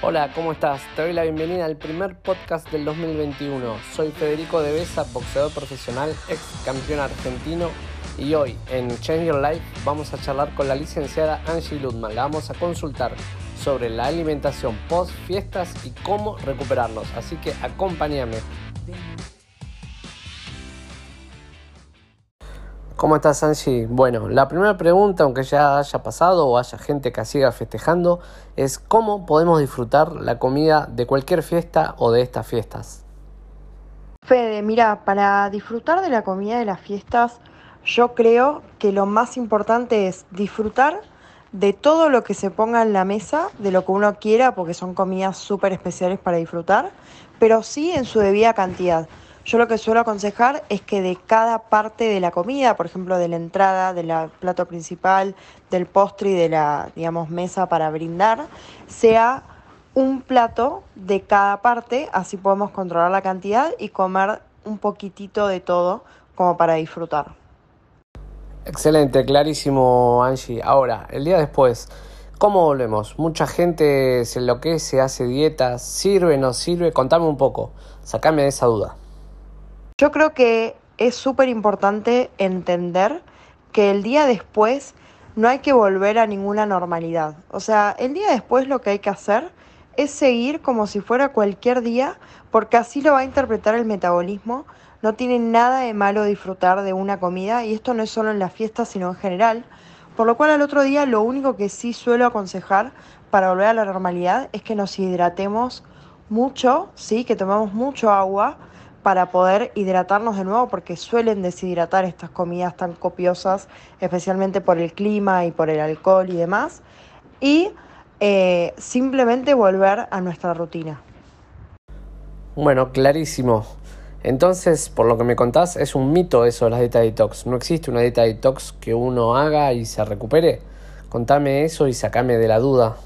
Hola, ¿cómo estás? Te doy la bienvenida al primer podcast del 2021. Soy Federico De Besa, boxeador profesional, ex campeón argentino y hoy en Change Your Life vamos a charlar con la licenciada Angie Ludman. La vamos a consultar sobre la alimentación post fiestas y cómo recuperarnos. Así que acompáñame. ¿Cómo estás, Angie? Bueno, la primera pregunta, aunque ya haya pasado o haya gente que siga festejando, es cómo podemos disfrutar la comida de cualquier fiesta o de estas fiestas. Fede, mira, para disfrutar de la comida de las fiestas, yo creo que lo más importante es disfrutar de todo lo que se ponga en la mesa, de lo que uno quiera, porque son comidas súper especiales para disfrutar, pero sí en su debida cantidad. Yo lo que suelo aconsejar es que de cada parte de la comida, por ejemplo, de la entrada, del plato principal, del postre y de la, digamos, mesa para brindar, sea un plato de cada parte, así podemos controlar la cantidad y comer un poquitito de todo como para disfrutar. Excelente, clarísimo Angie. Ahora, el día después, ¿cómo volvemos? Mucha gente se enloquece, hace dietas, sirve, no sirve, contame un poco, sacame de esa duda. Yo creo que es súper importante entender que el día después no hay que volver a ninguna normalidad. O sea, el día después lo que hay que hacer es seguir como si fuera cualquier día, porque así lo va a interpretar el metabolismo. No tiene nada de malo disfrutar de una comida, y esto no es solo en las fiestas, sino en general. Por lo cual al otro día lo único que sí suelo aconsejar para volver a la normalidad es que nos hidratemos mucho, sí, que tomemos mucho agua para poder hidratarnos de nuevo porque suelen deshidratar estas comidas tan copiosas, especialmente por el clima y por el alcohol y demás. Y eh, simplemente volver a nuestra rutina. Bueno, clarísimo. Entonces, por lo que me contás, es un mito eso de la dieta detox. No existe una dieta detox que uno haga y se recupere. Contame eso y sacame de la duda.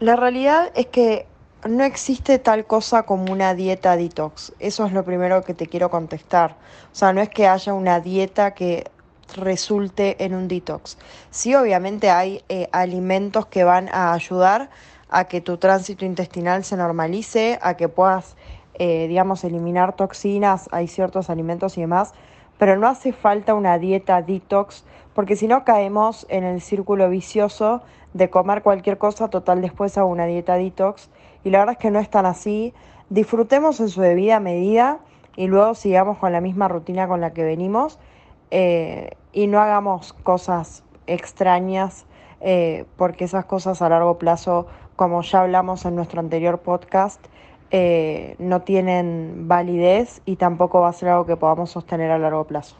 La realidad es que no existe tal cosa como una dieta detox. Eso es lo primero que te quiero contestar. O sea, no es que haya una dieta que resulte en un detox. Sí, obviamente hay eh, alimentos que van a ayudar a que tu tránsito intestinal se normalice, a que puedas, eh, digamos, eliminar toxinas, hay ciertos alimentos y demás, pero no hace falta una dieta detox, porque si no caemos en el círculo vicioso de comer cualquier cosa, total después hago una dieta detox y la verdad es que no es tan así. Disfrutemos en su debida medida y luego sigamos con la misma rutina con la que venimos eh, y no hagamos cosas extrañas eh, porque esas cosas a largo plazo, como ya hablamos en nuestro anterior podcast, eh, no tienen validez y tampoco va a ser algo que podamos sostener a largo plazo.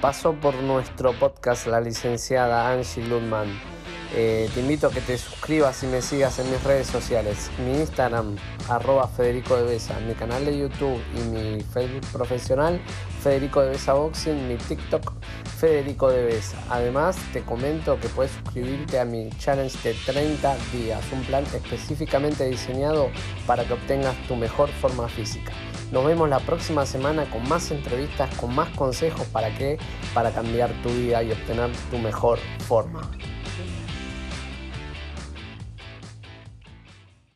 Pasó por nuestro podcast la licenciada Angie Ludman. Eh, te invito a que te suscribas y me sigas en mis redes sociales. Mi Instagram, arroba Federico de Besa, mi canal de YouTube y mi Facebook profesional, Federico de Besa Boxing, mi TikTok, Federico de Besa. Además, te comento que puedes suscribirte a mi challenge de 30 días, un plan específicamente diseñado para que obtengas tu mejor forma física. Nos vemos la próxima semana con más entrevistas, con más consejos para qué, para cambiar tu vida y obtener tu mejor forma.